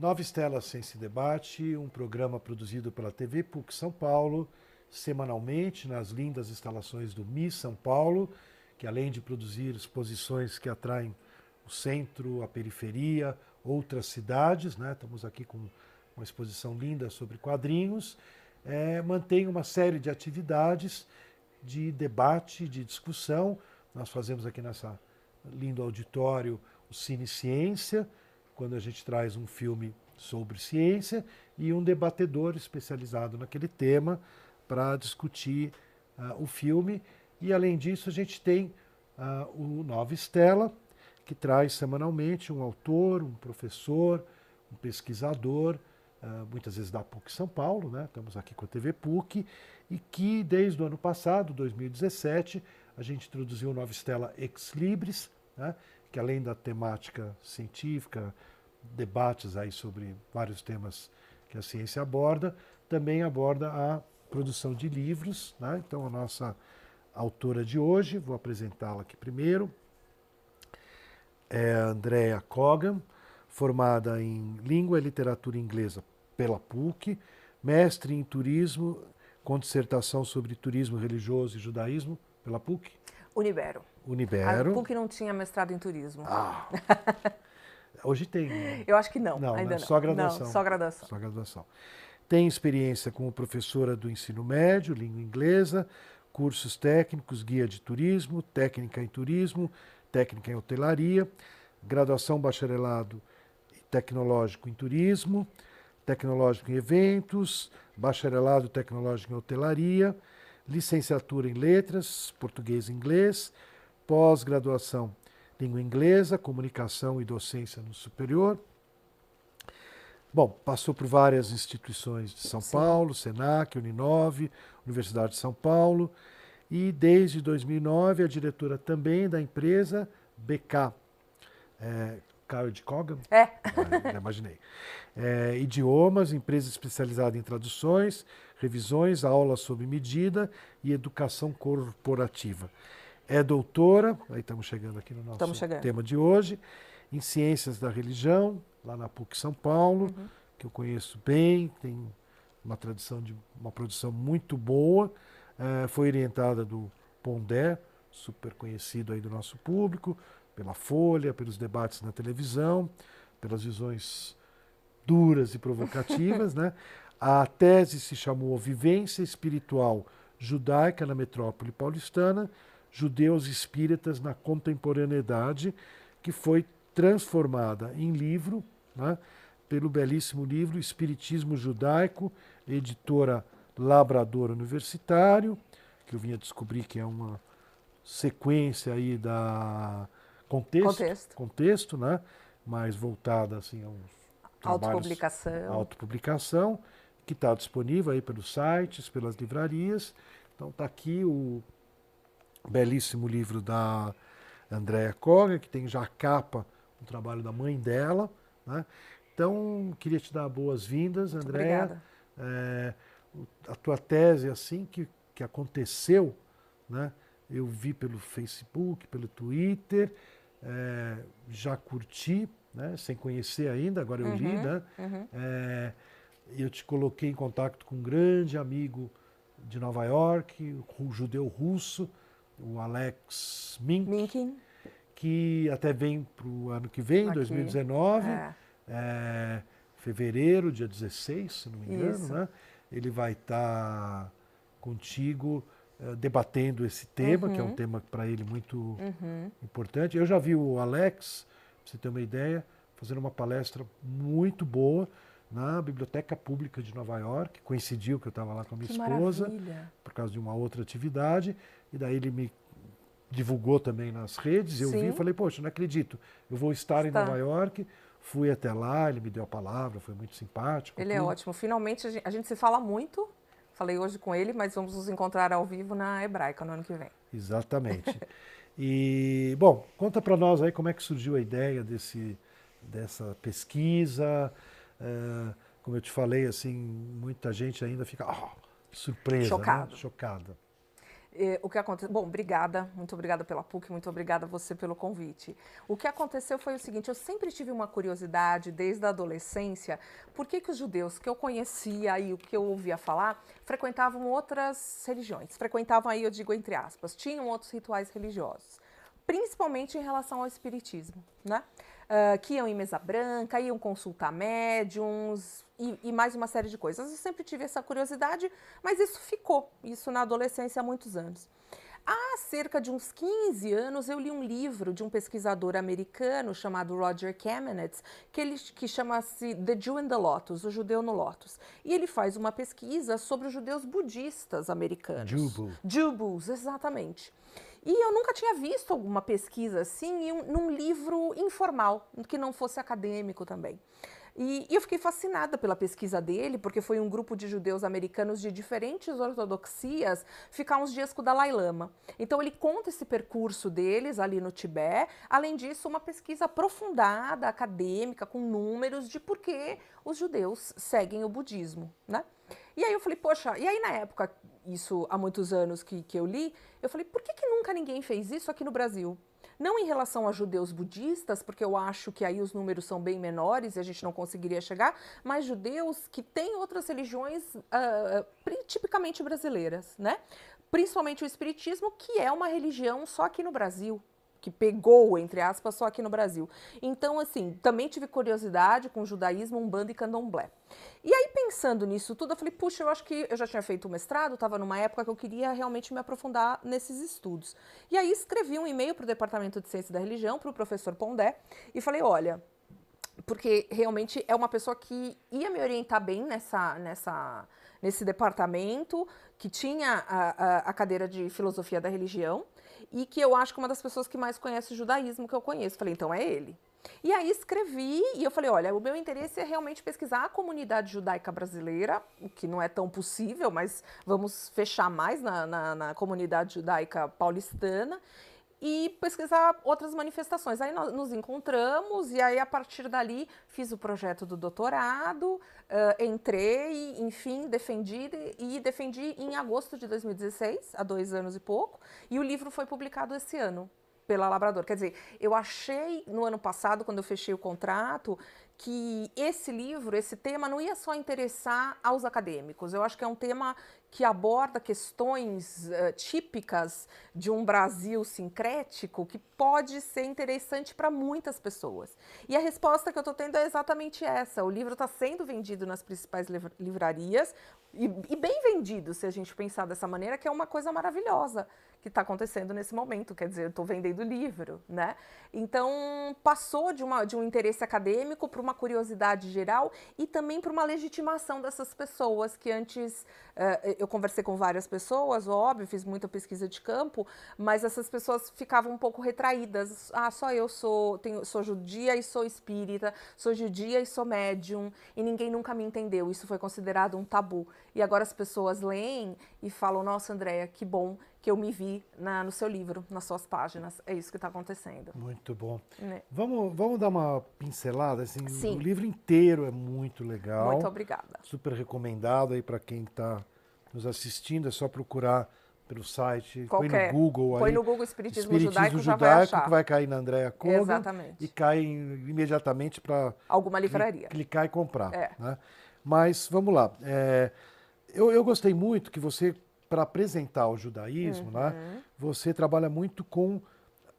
Nova Estela Ciência e Debate, um programa produzido pela TV PUC São Paulo, semanalmente nas lindas instalações do MI São Paulo, que além de produzir exposições que atraem o centro, a periferia, outras cidades, né? estamos aqui com uma exposição linda sobre quadrinhos, é, mantém uma série de atividades de debate, de discussão. Nós fazemos aqui nessa lindo auditório o Cine Ciência, quando a gente traz um filme sobre ciência e um debatedor especializado naquele tema para discutir uh, o filme. E além disso, a gente tem uh, o Nova Estela, que traz semanalmente um autor, um professor, um pesquisador, uh, muitas vezes da PUC São Paulo, né? estamos aqui com a TV PUC, e que desde o ano passado, 2017, a gente introduziu o Nova Estela Ex Libris, né? Que além da temática científica, debates aí sobre vários temas que a ciência aborda, também aborda a produção de livros. Né? Então, a nossa autora de hoje, vou apresentá-la aqui primeiro, é Andrea Cogan, formada em Língua e Literatura Inglesa pela PUC, mestre em Turismo, com dissertação sobre Turismo Religioso e Judaísmo pela PUC. Unibero. Unibero. A PUC não tinha mestrado em turismo. Ah. Hoje tem. Né? Eu acho que não, não ainda né? não. Só graduação. Não, só graduação. Só graduação. Tem experiência como professora do ensino médio, língua inglesa, cursos técnicos, guia de turismo, técnica em turismo, técnica em hotelaria, graduação bacharelado tecnológico em turismo, tecnológico em eventos, bacharelado tecnológico em hotelaria, licenciatura em letras, português e inglês, pós-graduação língua inglesa, comunicação e docência no superior. Bom, passou por várias instituições de São Sim. Paulo, Senac, Uninove, Universidade de São Paulo, e desde 2009 é diretora também da empresa BK. É, College Cogan? É. Ah, imaginei. É, idiomas, empresa especializada em traduções, revisões, aulas sob medida e educação corporativa. É doutora, aí estamos chegando aqui no nosso tema de hoje, em Ciências da Religião, lá na PUC São Paulo, uhum. que eu conheço bem, tem uma tradição de uma produção muito boa. É, foi orientada do Pondé, super conhecido aí do nosso público, pela Folha, pelos debates na televisão, pelas visões duras e provocativas. né? A tese se chamou Vivência Espiritual Judaica na Metrópole Paulistana Judeus Espíritas na Contemporaneidade, que foi transformada em livro né, pelo belíssimo livro Espiritismo Judaico, editora Labrador Universitário, que eu vinha descobrir que é uma sequência aí da contexto, contexto, contexto né, mais voltada assim a uns autopublicação, autopublicação que está disponível aí pelos sites, pelas livrarias. Então está aqui o belíssimo livro da Andrea Koga, que tem já a capa, um trabalho da mãe dela. Né? Então, queria te dar boas-vindas, Andréa. É, a tua tese, assim que, que aconteceu, né? eu vi pelo Facebook, pelo Twitter, é, já curti, né? sem conhecer ainda, agora eu uhum, li, né? Uhum. É, eu te coloquei em contato com um grande amigo de Nova York, um judeu russo, o Alex Mink, Minkin. que até vem para o ano que vem, Aqui. 2019, é. É, fevereiro, dia 16, se não me engano, né? Ele vai estar tá contigo é, debatendo esse tema, uhum. que é um uhum. tema para ele muito uhum. importante. Eu já vi o Alex, para você ter uma ideia, fazendo uma palestra muito boa na Biblioteca Pública de Nova York. Coincidiu que eu estava lá com a minha que esposa, maravilha. por causa de uma outra atividade. E daí ele me divulgou também nas redes. Eu Sim. vi e falei, poxa, não acredito. Eu vou estar Está. em Nova York. Fui até lá, ele me deu a palavra, foi muito simpático. Ele é tudo. é ótimo. Finalmente a gente, a gente se fala muito. Falei hoje com ele, mas vamos nos encontrar ao vivo na Hebraica no ano que vem. Exatamente. e, bom, conta para nós aí como é que surgiu a ideia desse, dessa pesquisa. É, como eu te falei, assim, muita gente ainda fica oh, surpresa, Chocado. Né? chocada. o que aconteceu? Bom, obrigada, muito obrigada pela PUC, muito obrigada a você pelo convite. O que aconteceu foi o seguinte: eu sempre tive uma curiosidade desde a adolescência, por que, que os judeus que eu conhecia e o que eu ouvia falar frequentavam outras religiões? Frequentavam aí, eu digo entre aspas, tinham outros rituais religiosos, principalmente em relação ao espiritismo, né? Uh, que iam em mesa branca, iam consultar médiums, e, e, mais uma série de coisas. Eu sempre tive essa curiosidade, mas isso ficou, isso na adolescência há muitos anos. Há cerca de uns 15 anos eu li um livro de um pesquisador americano chamado Roger Kamenetz, que, ele, que chama-se The Jew in the Lotus, o judeu no Lotus. E ele faz uma pesquisa sobre os judeus budistas americanos. Jubu. Jubus, exatamente. E eu nunca tinha visto alguma pesquisa assim um, num livro informal, que não fosse acadêmico também. E, e, eu fiquei fascinada pela pesquisa dele, porque foi um grupo de judeus americanos de diferentes ortodoxias ficar uns dias com o Dalai Lama. Então ele conta esse percurso deles ali no Tibete. Além disso, uma pesquisa aprofundada, acadêmica, com números de por que os judeus seguem o budismo, né? E aí eu falei, poxa, e aí na época, isso há muitos anos que, que eu li, eu falei, por que, que nunca ninguém fez isso aqui no Brasil? Não em relação a judeus budistas, porque eu acho que aí os números são bem menores e a gente não conseguiria chegar, mas judeus que têm outras religiões uh, tipicamente brasileiras, né? Principalmente o Espiritismo, que é uma religião só aqui no Brasil que pegou, entre aspas, só aqui no Brasil. Então, assim, também tive curiosidade com judaísmo, umbanda e candomblé. E aí, pensando nisso tudo, eu falei, puxa, eu acho que eu já tinha feito o mestrado, estava numa época que eu queria realmente me aprofundar nesses estudos. E aí escrevi um e-mail para o Departamento de Ciência da Religião, para o professor Pondé, e falei, olha, porque realmente é uma pessoa que ia me orientar bem nessa, nessa, nesse departamento, que tinha a, a, a cadeira de filosofia da religião, e que eu acho que é uma das pessoas que mais conhece o judaísmo que eu conheço. Falei, então é ele. E aí escrevi e eu falei, olha, o meu interesse é realmente pesquisar a comunidade judaica brasileira, o que não é tão possível, mas vamos fechar mais na, na, na comunidade judaica paulistana e pesquisar outras manifestações. Aí nós nos encontramos e aí a partir dali fiz o projeto do doutorado, uh, entrei, enfim, defendi e defendi em agosto de 2016, há dois anos e pouco, e o livro foi publicado esse ano pela Labrador. Quer dizer, eu achei no ano passado, quando eu fechei o contrato, que esse livro, esse tema, não ia só interessar aos acadêmicos. Eu acho que é um tema que aborda questões uh, típicas de um Brasil sincrético que pode ser interessante para muitas pessoas. E a resposta que eu estou tendo é exatamente essa. O livro está sendo vendido nas principais livrarias e, e bem vendido, se a gente pensar dessa maneira, que é uma coisa maravilhosa que está acontecendo nesse momento. Quer dizer, eu estou vendendo livro, né? Então, passou de, uma, de um interesse acadêmico para uma curiosidade geral e também para uma legitimação dessas pessoas que antes. Uh, eu conversei com várias pessoas, óbvio, fiz muita pesquisa de campo, mas essas pessoas ficavam um pouco retraídas. Ah, só eu sou, tenho, sou judia e sou espírita, sou judia e sou médium, e ninguém nunca me entendeu. Isso foi considerado um tabu. E agora as pessoas leem e falam: Nossa, Andréia, que bom que eu me vi na, no seu livro, nas suas páginas. É isso que está acontecendo. Muito bom. Né? Vamos, vamos dar uma pincelada. Assim, Sim. O livro inteiro é muito legal. Muito obrigada. Super recomendado aí para quem está nos assistindo. É só procurar pelo site, Qualquer. põe no Google. Põe aí, no Google Espiritismo, Espiritismo Judaico, Judaico, vai achar. que vai cair na Andréa Kogan. Exatamente. E cai imediatamente para... Alguma livraria. Clicar e comprar. É. Né? Mas, vamos lá. É, eu, eu gostei muito que você para apresentar o judaísmo, né, uhum. né, você trabalha muito com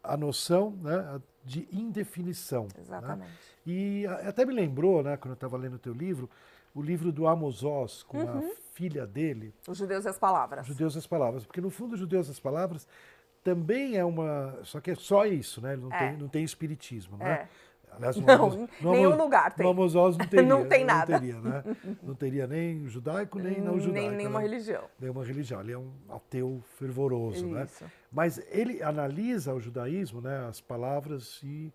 a noção né, de indefinição. Né. Exatamente. Né? E até me lembrou, né, quando eu estava lendo o teu livro, o livro do Amos Oz com uhum. a filha dele. Os Judeus e as Palavras. Os Judeus e as Palavras. Porque, no fundo, os Judeus e as Palavras também é uma... Só que é só isso, né? Não, é. tem, não tem espiritismo, né? É. Aliás, no não, Amos, no nenhum Amos, lugar tem. No Amos não teria. não tem nada. Não teria, né? Não teria nem judaico, nem não judaico. Nem nenhuma né? religião. Nenhuma religião. Ele é um ateu fervoroso, né? Isso. né? Mas ele analisa o judaísmo, né? As palavras e...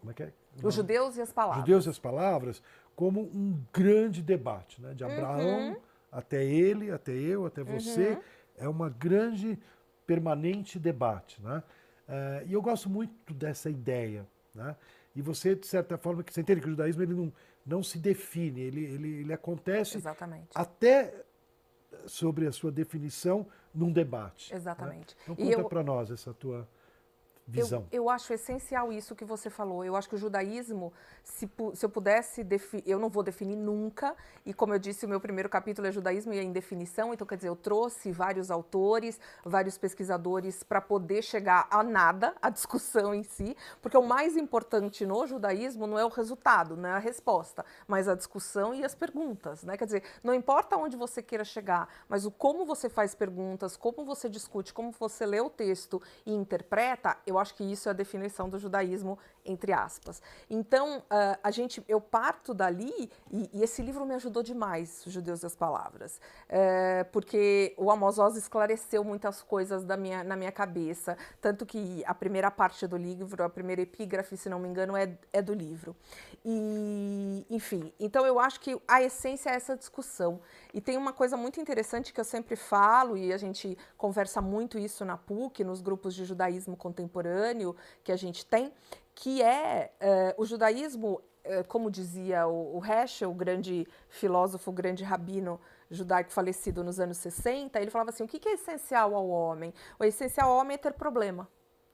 Como é que é? Os judeus e as palavras. Judeus e as palavras como um grande debate, né? De Abraão uhum. até ele, até eu, até você. Uhum. É uma grande, permanente debate, né? Uh, e eu gosto muito dessa ideia, né? E você, de certa forma, que você entende que o judaísmo ele não, não se define, ele, ele, ele acontece Exatamente. até sobre a sua definição num debate. Né? Exatamente. Né? Então conta para nós essa tua visão. Eu, eu, acho essencial isso que você falou. Eu acho que o judaísmo, se, se eu pudesse, eu não vou definir nunca, e como eu disse, o meu primeiro capítulo é judaísmo e é indefinição, então quer dizer, eu trouxe vários autores, vários pesquisadores para poder chegar a nada, a discussão em si, porque o mais importante no judaísmo não é o resultado, não é a resposta, mas a discussão e as perguntas, né? Quer dizer, não importa onde você queira chegar, mas o como você faz perguntas, como você discute, como você lê o texto e interpreta, eu acho que isso é a definição do judaísmo, entre aspas. Então, uh, a gente, eu parto dali, e, e, esse livro me ajudou demais, Judeus das Palavras, uh, porque o Amos Oz esclareceu muitas coisas da minha, na minha cabeça, tanto que a primeira parte do livro, a primeira epígrafe, se não me engano, é, é do livro. E, enfim, então eu acho que a essência é essa discussão. E tem uma coisa muito interessante que eu sempre falo, e a gente conversa muito isso na PUC, nos grupos de judaísmo contemporâneo que a gente tem, que é uh, o judaísmo, uh, como dizia o, o Heschel, o grande filósofo, o grande rabino judaico falecido nos anos 60, ele falava assim: o que é essencial ao homem? O essencial ao homem é ter problema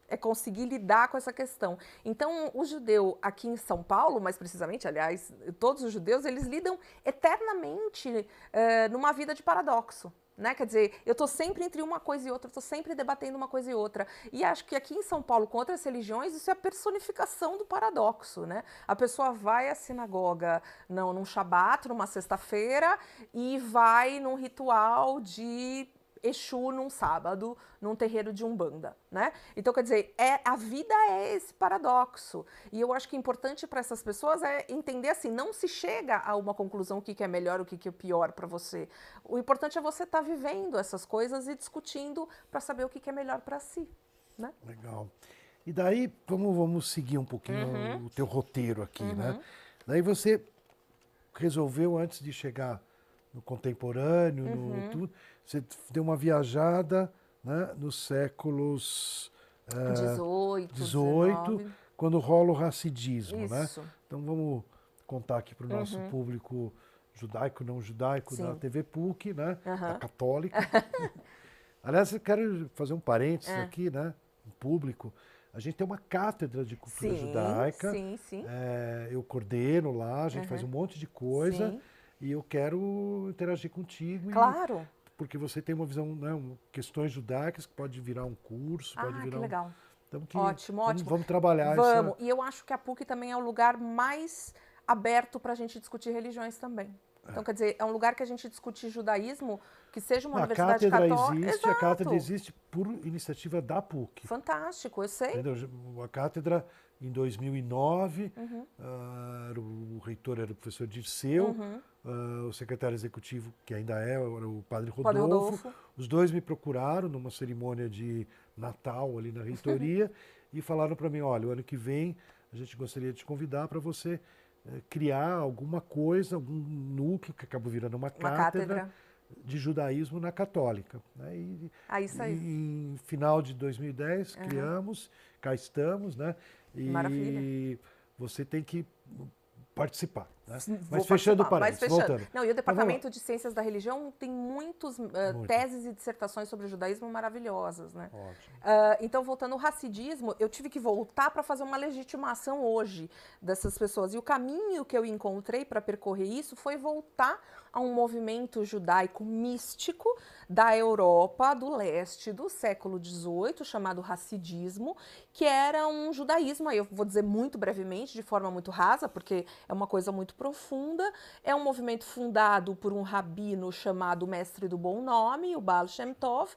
é conseguir lidar com essa questão. Então, o judeu aqui em São Paulo, mais precisamente, aliás, todos os judeus, eles lidam eternamente uh, numa vida de paradoxo. Né? Quer dizer, eu estou sempre entre uma coisa e outra, estou sempre debatendo uma coisa e outra. E acho que aqui em São Paulo, com outras religiões, isso é a personificação do paradoxo. Né? A pessoa vai à sinagoga não, num shabat, numa sexta-feira, e vai num ritual de Exu num sábado, num terreiro de Umbanda, né? Então, quer dizer, é, a vida é esse paradoxo. E eu acho que importante para essas pessoas é entender assim, não se chega a uma conclusão o que, que é melhor, o que, que é pior para você. O importante é você estar tá vivendo essas coisas e discutindo para saber o que, que é melhor para si, né? Legal. E daí, vamos, vamos seguir um pouquinho uhum. o teu roteiro aqui, né? uhum. né? Daí você resolveu, antes de chegar no contemporâneo, uhum. no tudo, você deu uma viajada né, nos séculos XVIII, uh, quando rola o racidismo. Né? Então vamos contar aqui para o nosso uhum. público judaico, não judaico, Sim. da TV PUC, né? Uhum. da católica. Aliás, eu quero fazer um parênteses é. aqui, né? Um público. A gente tem uma cátedra de cultura sim, judaica. Sim, sim. É, eu coordeno lá, a gente uhum. faz um monte de coisa. Sim. E eu quero interagir contigo. Claro. E porque você tem uma visão, né, questões judaicas que pode virar um curso, ah, pode virar que legal. Um... Então, que ótimo, vamos, ótimo. Vamos trabalhar Vamos. Essa... E eu acho que a PUC também é o lugar mais aberto para a gente discutir religiões também. É. Então, quer dizer, é um lugar que a gente discute judaísmo, que seja uma Não, universidade católica. A cátedra existe, Exato. a cátedra existe por iniciativa da PUC. Fantástico, eu sei. Entendeu? A cátedra, em 2009, uhum. uh, o reitor era o professor Dirceu, uhum. Uh, o secretário executivo, que ainda é, era o padre Rodolfo. padre Rodolfo. Os dois me procuraram numa cerimônia de Natal ali na reitoria e falaram para mim: olha, o ano que vem a gente gostaria de te convidar para você uh, criar alguma coisa, algum núcleo que acabou virando uma, uma cátedra, cátedra, de judaísmo na católica. Né? E, ah, isso aí. E, em final de 2010 uhum. criamos, cá estamos, né? E Maravilha. você tem que participar. Né? Mas fechando o parênteses, voltando. Não, e o Departamento de Ciências da Religião tem muitos uh, teses e dissertações sobre o judaísmo maravilhosas. Né? Uh, então, voltando ao racidismo, eu tive que voltar para fazer uma legitimação hoje dessas pessoas. E o caminho que eu encontrei para percorrer isso foi voltar a um movimento judaico místico da Europa do leste do século XVIII, chamado Hassidismo, que era um judaísmo, aí eu vou dizer muito brevemente, de forma muito rasa, porque é uma coisa muito profunda. É um movimento fundado por um rabino chamado Mestre do Bom Nome, o Baal Shem Tov,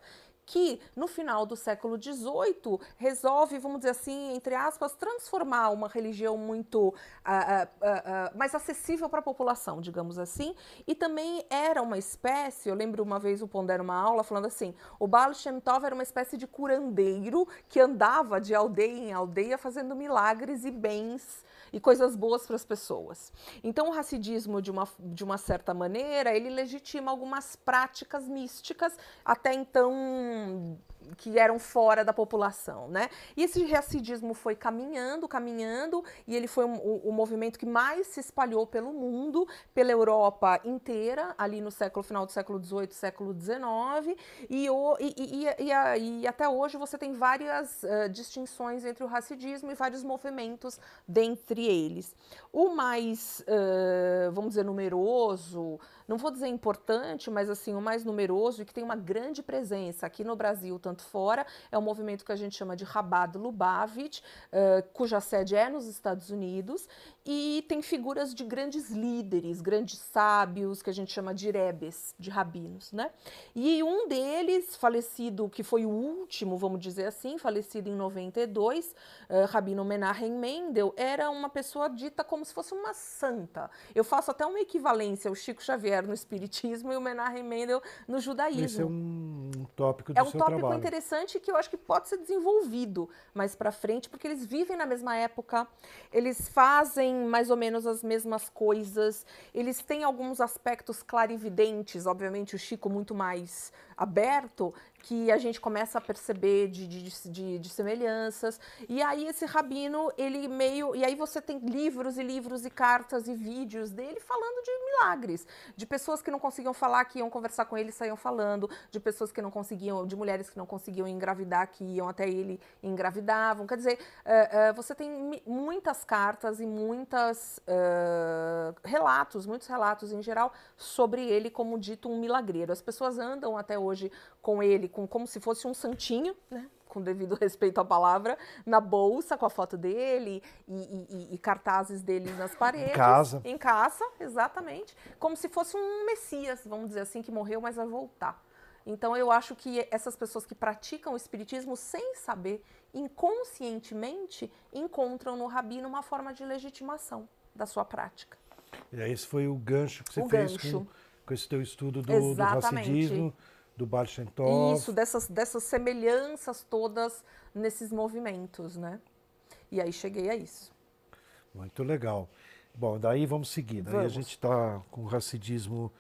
que no final do século XVIII resolve, vamos dizer assim, entre aspas, transformar uma religião muito uh, uh, uh, mais acessível para a população, digamos assim, e também era uma espécie, eu lembro uma vez o Pondero uma aula falando assim, o Baal Shem Tov era uma espécie de curandeiro que andava de aldeia em aldeia fazendo milagres e bens e coisas boas para as pessoas. Então, o racidismo, de uma, de uma certa maneira, ele legitima algumas práticas místicas, até então que eram fora da população, né? E esse racidismo foi caminhando, caminhando, e ele foi o, o movimento que mais se espalhou pelo mundo, pela Europa inteira, ali no século final do século XVIII, século XIX, e, o, e, e, e, e até hoje você tem várias uh, distinções entre o racidismo e vários movimentos dentre eles. O mais, uh, vamos dizer, numeroso, não vou dizer importante, mas assim, o mais numeroso e que tem uma grande presença aqui no Brasil, tanto fora, é o movimento que a gente chama de Rabad Lubavitch, uh, cuja sede é nos Estados Unidos, e tem figuras de grandes líderes, grandes sábios, que a gente chama de rebes, de rabinos, né? E um deles, falecido, que foi o último, vamos dizer assim, falecido em 92, uh, Rabino Menachem Mendel, era uma pessoa dita como se fosse uma santa. Eu faço até uma equivalência ao Chico Xavier no espiritismo e o Menachem Mendel no judaísmo. Esse é um tópico do É um tópico trabalho. interessante que eu acho que pode ser desenvolvido mais para frente, porque eles vivem na mesma época, eles fazem mais ou menos as mesmas coisas, eles têm alguns aspectos clarividentes, obviamente o Chico muito mais aberto, que a gente começa a perceber de, de, de, de, semelhanças. E aí esse rabino, ele meio. E aí você tem livros e livros e cartas e vídeos dele falando de milagres. De pessoas que não conseguiam falar, que iam conversar com ele e saíam falando. De pessoas que não conseguiam, de mulheres que não conseguiam engravidar, que iam até ele e engravidavam. Quer dizer, uh, uh, você tem muitas cartas e muitas uh, relatos, muitos relatos em geral, sobre ele como dito um milagreiro. As pessoas andam até hoje com ele com, como se fosse um santinho, né? com devido respeito à palavra, na bolsa com a foto dele e, e, e, cartazes dele nas paredes. Em casa. Em casa, exatamente. Como se fosse um Messias, vamos dizer assim, que morreu, mas vai voltar. Então eu acho que essas pessoas que praticam o espiritismo sem saber, inconscientemente, encontram no rabino uma forma de legitimação da sua prática. E esse foi o gancho que você o fez com, com esse teu estudo do, do racidismo do Baal Shem Tov. Isso, dessas, dessas semelhanças todas nesses movimentos, né? E aí cheguei a isso. Muito legal. Bom, daí vamos seguir. Daí Vamos. a gente está com o racidismo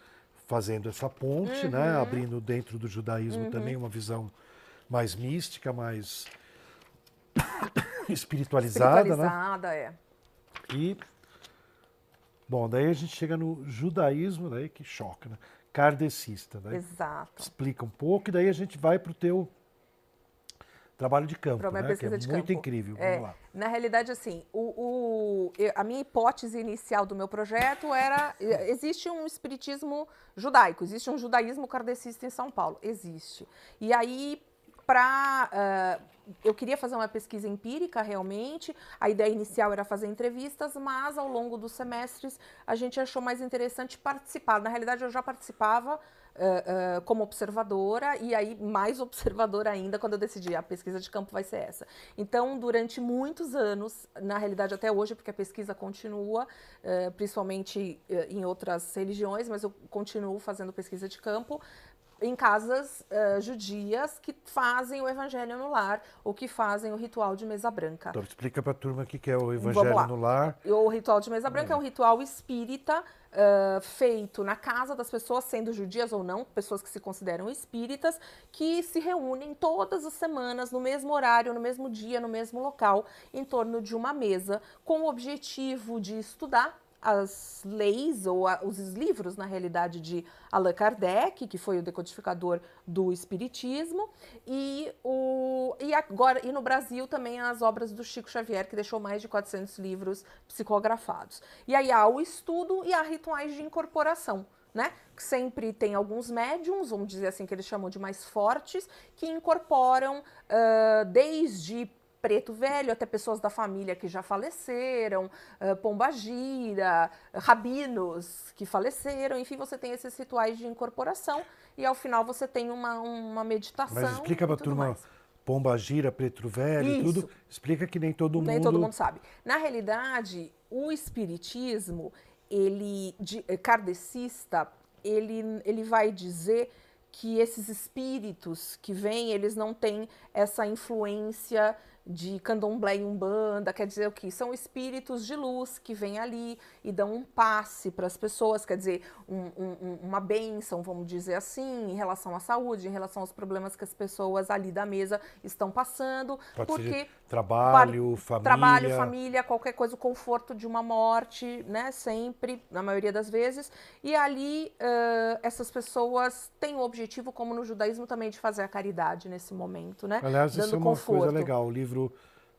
fazendo essa ponte, Uhum. né? Abrindo dentro do judaísmo também uma visão mais mística, mais espiritualizada, né? Espiritualizada, é. E bom, daí a gente chega no judaísmo, daí que choca, né? Kardecista, né? Exato. Explica um pouco e daí a gente vai para o teu trabalho de campo, né? Que é muito campo. incrível. É, Vamos lá. Na realidade, assim, o, o- a minha hipótese inicial do meu projeto era: existe um espiritismo judaico, existe um judaísmo kardecista em São Paulo. Existe. E aí, para. Eu queria fazer uma pesquisa empírica realmente, a ideia inicial era fazer entrevistas, mas ao longo dos semestres a gente achou mais interessante participar. Na realidade, eu já participava eh, eh, como observadora e aí mais observadora ainda quando eu decidi a pesquisa de campo vai ser essa. Então, durante muitos anos, na realidade até hoje, porque a pesquisa continua, eh, principalmente em outras religiões, mas eu continuo fazendo pesquisa de campo em casas eh, judias que fazem o evangelho no lar ou que fazem o ritual de mesa branca. Então, explica para a turma o que é o Evangelho no Lar. O ritual de mesa branca é um ritual espírita ah, feito na casa das pessoas, sendo judias ou não, pessoas que se consideram espíritas, que se reúnem todas as semanas, no mesmo horário, no mesmo dia, no mesmo local, em torno de uma mesa, com o objetivo de estudar as leis ou a- os livros, na realidade, de Allan Kardec, que foi o decodificador do Espiritismo, e, o, e agora e no Brasil também as obras do Chico Xavier, que deixou mais de 400 livros psicografados. E aí há o estudo e há rituais de incorporação. Né? Que sempre tem alguns médiums, vamos dizer assim, que eles chamam de mais fortes, que incorporam ah, desde preto velho, até pessoas da família que já faleceram, pombagira, rabinos que faleceram, enfim, você tem esses rituais de incorporação e ao final você tem uma, uma meditação. Mas explica para a turma mais. Pomba Gira, Preto Velho, Isso. tudo. Explica que nem todo Nem mundo. todo mundo sabe. Na realidade, o espiritismo, ele de, eh, kardecista, ele, ele vai dizer que esses espíritos que vêm, eles não têm essa influência de candomblé e umbanda, quer dizer o que? São espíritos de luz que vêm ali e dão um passe para as pessoas, quer dizer, um, um, uma bênção, vamos dizer assim, em relação à saúde, em relação aos problemas que as pessoas ali da mesa estão passando. Pode porque ser trabalho, família. Trabalho, família, qualquer coisa, o conforto de uma morte, né? Sempre, na maioria das vezes. E ali uh, essas pessoas têm o objetivo, como no judaísmo também, de fazer a caridade nesse momento, né? Aliás, Dando isso é uma conforto. coisa legal. O livro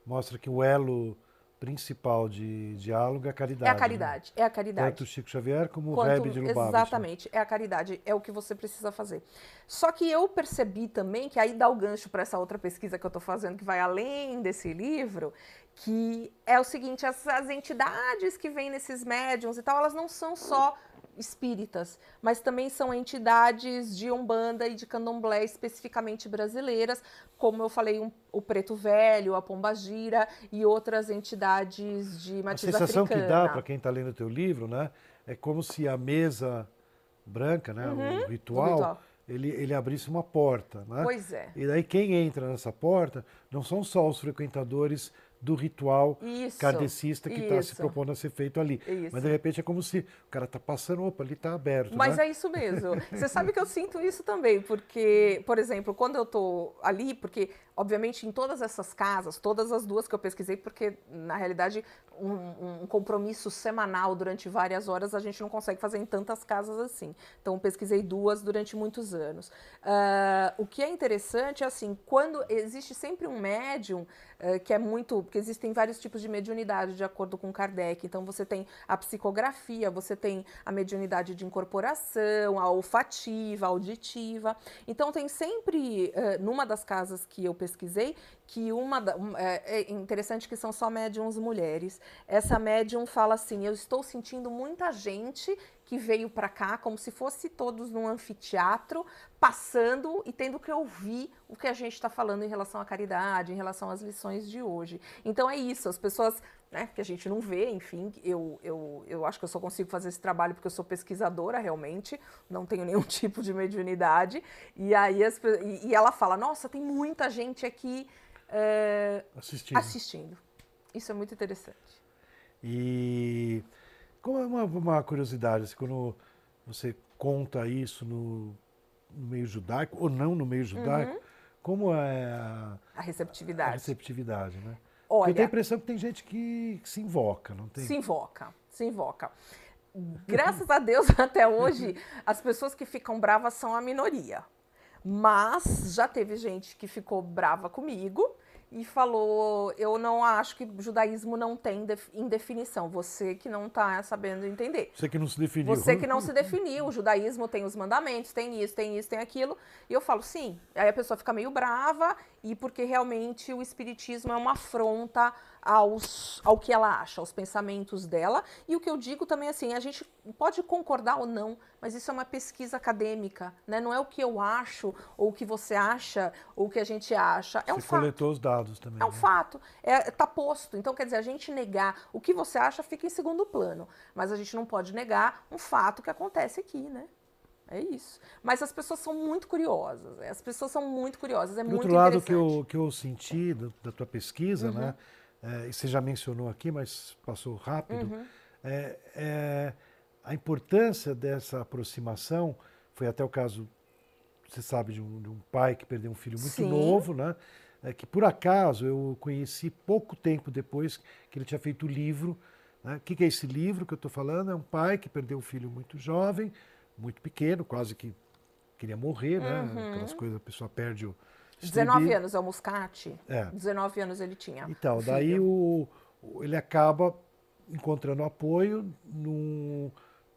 mostra que o elo principal de diálogo é a caridade. É a caridade, né? é a caridade. Tanto Chico Xavier como Quanto, o Rebbe de Lubavitch. Exatamente, é a caridade, é o que você precisa fazer. Só que eu percebi também, que aí dá o gancho para essa outra pesquisa que eu estou fazendo, que vai além desse livro, que é o seguinte, as, as entidades que vêm nesses médiums e tal, elas não são só espíritas, mas também são entidades de Umbanda e de Candomblé especificamente brasileiras, como eu falei, um, o Preto Velho, a Pombagira e outras entidades de matriz A sensação africana. que dá para quem está lendo o teu livro, né, é como se a mesa branca, né, uhum, o ritual, ritual. Ele, ele abrisse uma porta, né? Pois é. E daí quem entra nessa porta não são só os frequentadores do ritual isso, kardecista que está se propondo a ser feito ali. Isso. Mas de repente é como se o cara está passando, opa, ali está aberto. Mas né? é isso mesmo. Você sabe que eu sinto isso também, porque, por exemplo, quando eu estou ali, porque obviamente em todas essas casas, todas as duas que eu pesquisei, porque na realidade um, um, compromisso semanal durante várias horas a gente não consegue fazer em tantas casas assim. Então pesquisei duas durante muitos anos. Uh, o que é interessante é assim, quando existe sempre um médium que é muito, porque existem vários tipos de mediunidade de acordo com Kardec. Então você tem a psicografia, você tem a mediunidade de incorporação, a olfativa, a auditiva. Então tem sempre uh, numa das casas que eu pesquisei que uma um, é, é, interessante que são só médiums mulheres. Essa médium fala assim: eu estou sentindo muita gente que veio para cá como se fosse todos num anfiteatro, passando e tendo que ouvir o que a gente está falando em relação à caridade, em relação às lições de hoje. Então é isso, as pessoas né, que a gente não vê, enfim, eu, eu, eu acho que eu só consigo fazer esse trabalho porque eu sou pesquisadora realmente, não tenho nenhum tipo de mediunidade. E aí as, e, e ela fala: nossa, tem muita gente aqui é, assistindo. assistindo. Isso é muito interessante. E como é uma, uma curiosidade, assim, quando você conta isso no, no, meio judaico, ou não no meio judaico, uhum. como é a, a receptividade? A receptividade, né? Olha, eu tenho a impressão que tem gente que se invoca, não tem? Se invoca, se invoca. Graças a Deus, até hoje, as pessoas que ficam bravas são a minoria. Mas já teve gente que ficou brava comigo e falou: Eu não acho que judaísmo não tem indefinição. Você que não está sabendo entender. Você que não se definiu. Você que não se definiu. O judaísmo tem os mandamentos, tem isso, tem isso, tem aquilo. E eu falo: Sim. Aí a pessoa fica meio brava, e porque realmente o espiritismo é uma afronta aos, ao que ela acha, aos pensamentos dela. E o que eu digo também assim: a gente pode concordar ou não, mas isso é uma pesquisa acadêmica, né? Não é o que eu acho, ou o que você acha, ou o que a gente acha. É você um fato. coletou os dados também. É um né? fato. É, tá posto. Então, quer dizer, a gente negar o que você acha fica em segundo plano. Mas a gente não pode negar um fato que acontece aqui, né? É isso. Mas as pessoas são muito curiosas. Né? As pessoas são muito curiosas. É Por muito outro lado, que eu, que eu senti da, da tua pesquisa, uhum. né? É, você já mencionou aqui, mas passou rápido. Uhum. É, é a importância dessa aproximação foi até o caso, você sabe, de um, de um pai que perdeu um filho muito Sim. novo, né? É, que por acaso eu conheci pouco tempo depois que ele tinha feito o livro. Né? O que, que é esse livro que eu estou falando? É um pai que perdeu um filho muito jovem, muito pequeno, quase que queria morrer, né? Uhum. Aquelas coisas, a pessoa perde o. 19 anos é o Muscati. É. 19 anos ele tinha. Então, daí o, ele acaba encontrando apoio num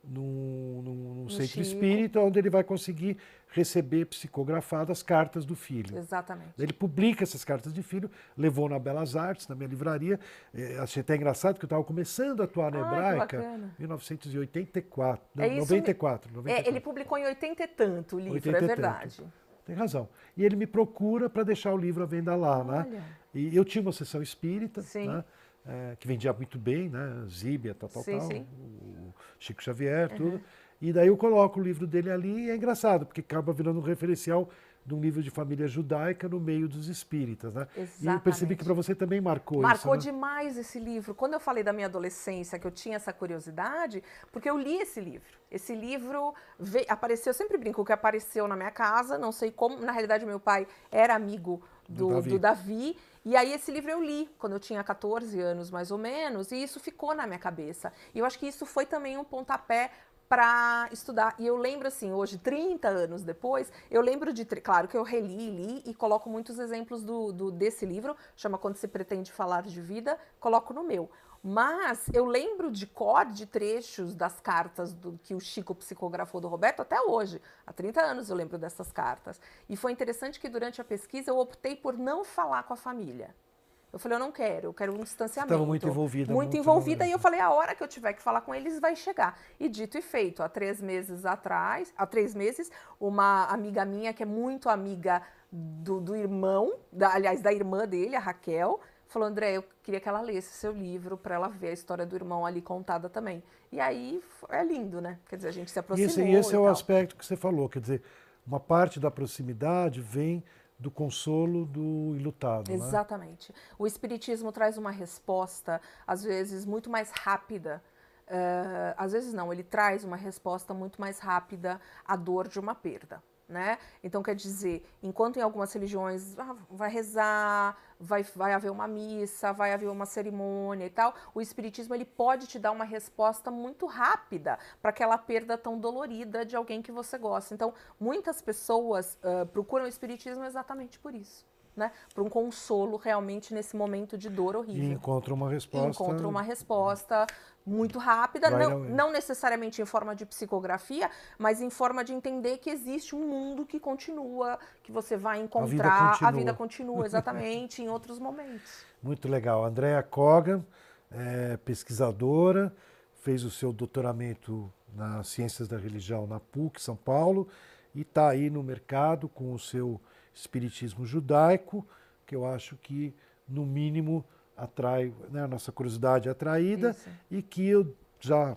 num, num, num centro Chico. espírita, onde ele vai conseguir receber psicografadas cartas do filho. Exatamente. Ele publica essas cartas de filho, levou na Belas Artes, na minha livraria. É, achei até engraçado que eu estava começando a atuar na Hebraica em 1984, é não, 94, 94. É, ele publicou em 80 e tanto o livro, 80 é verdade. Tanto. Tem razão. E ele me procura para deixar o livro à venda lá, né? Olha. né? E eu tinha uma sessão espírita, né? É, que vendia muito bem, né? Zíbia, tal, tal, sim, tal. Sim. O Chico Xavier, uhum. tudo. E daí eu coloco o livro dele ali e é engraçado, porque acaba virando um referencial de um livro de família judaica no meio dos espíritas, né? Exatamente. E eu percebi que para você também marcou, marcou isso. Marcou né? demais esse livro. Quando eu falei da minha adolescência, que eu tinha essa curiosidade, porque eu li esse livro. Esse livro veio, apareceu, eu sempre brinco que apareceu na minha casa, não sei como, na realidade meu pai era amigo do, do, Davi. do Davi. E aí esse livro eu li quando eu tinha 14 anos, mais ou menos, e isso ficou na minha cabeça. E eu acho que isso foi também um pontapé para estudar. E eu lembro assim, hoje, 30 anos depois, eu lembro de, claro que eu reli, li e coloco muitos exemplos do, do, desse livro, chama Quando se pretende falar de vida, coloco no meu. Mas eu lembro de cor de trechos das cartas do, que o Chico psicografou do Roberto até hoje. Há 30 anos eu lembro dessas cartas. E foi interessante que durante a pesquisa eu optei por não falar com a família. Eu falei, eu não quero, eu quero um distanciamento. Estava muito envolvida. Muito, muito envolvida, e eu falei, a hora que eu tiver que falar com eles vai chegar. E dito e feito, há três meses atrás, há três meses, uma amiga minha, que é muito amiga do, do irmão, da, aliás, da irmã dele, a Raquel, falou, André, eu queria que ela lesse seu livro para ela ver a história do irmão ali contada também. E aí é lindo, né? Quer dizer, a gente se aproximou. Esse, esse é o aspecto que você falou, quer dizer, uma parte da proximidade vem do consolo do ilutado. Né? Exatamente. Né? O Espiritismo traz uma resposta, às vezes, muito mais rápida. Uh, às vezes não, ele traz uma resposta muito mais rápida à dor de uma perda né? Então quer dizer, enquanto em algumas religiões ah, vai rezar, vai, vai haver uma missa, vai haver uma cerimônia e tal, o espiritismo ele pode te dar uma resposta muito rápida para aquela perda tão dolorida de alguém que você gosta. Então muitas pessoas uh, procuram o espiritismo exatamente por isso né, para um consolo realmente nesse momento de dor horrível. E encontra uma resposta. Encontra uma resposta muito rápida, não, não, necessariamente em forma de psicografia, mas em forma de entender que existe um mundo que continua, que você vai encontrar, a vida continua, a vida continua exatamente em outros momentos. Muito legal. Andréa Kogan, é pesquisadora, fez o seu doutoramento nas Ciências da Religião na PUC, São Paulo, e está aí no mercado com o seu espiritismo judaico, que eu acho que, no mínimo, atrai, né, a nossa curiosidade é atraída Isso. e que eu já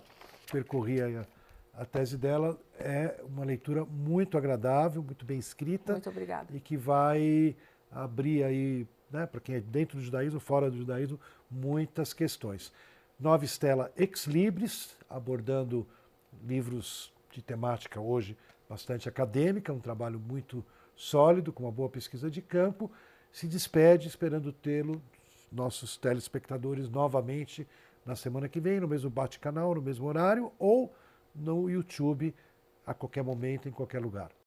percorri a, a, tese dela, é uma leitura muito agradável, muito bem escrita. Muito obrigada. E que vai abrir aí, né, para quem é dentro do judaísmo, fora do judaísmo, muitas questões. Nova Estela Ex Libris, abordando livros de temática hoje bastante acadêmica, um trabalho muito sólido, com uma boa pesquisa de campo, se despede esperando tê-lo, nossos telespectadores, novamente na semana que vem, no mesmo bate-canal, no mesmo horário, ou no YouTube, a qualquer momento, em qualquer lugar.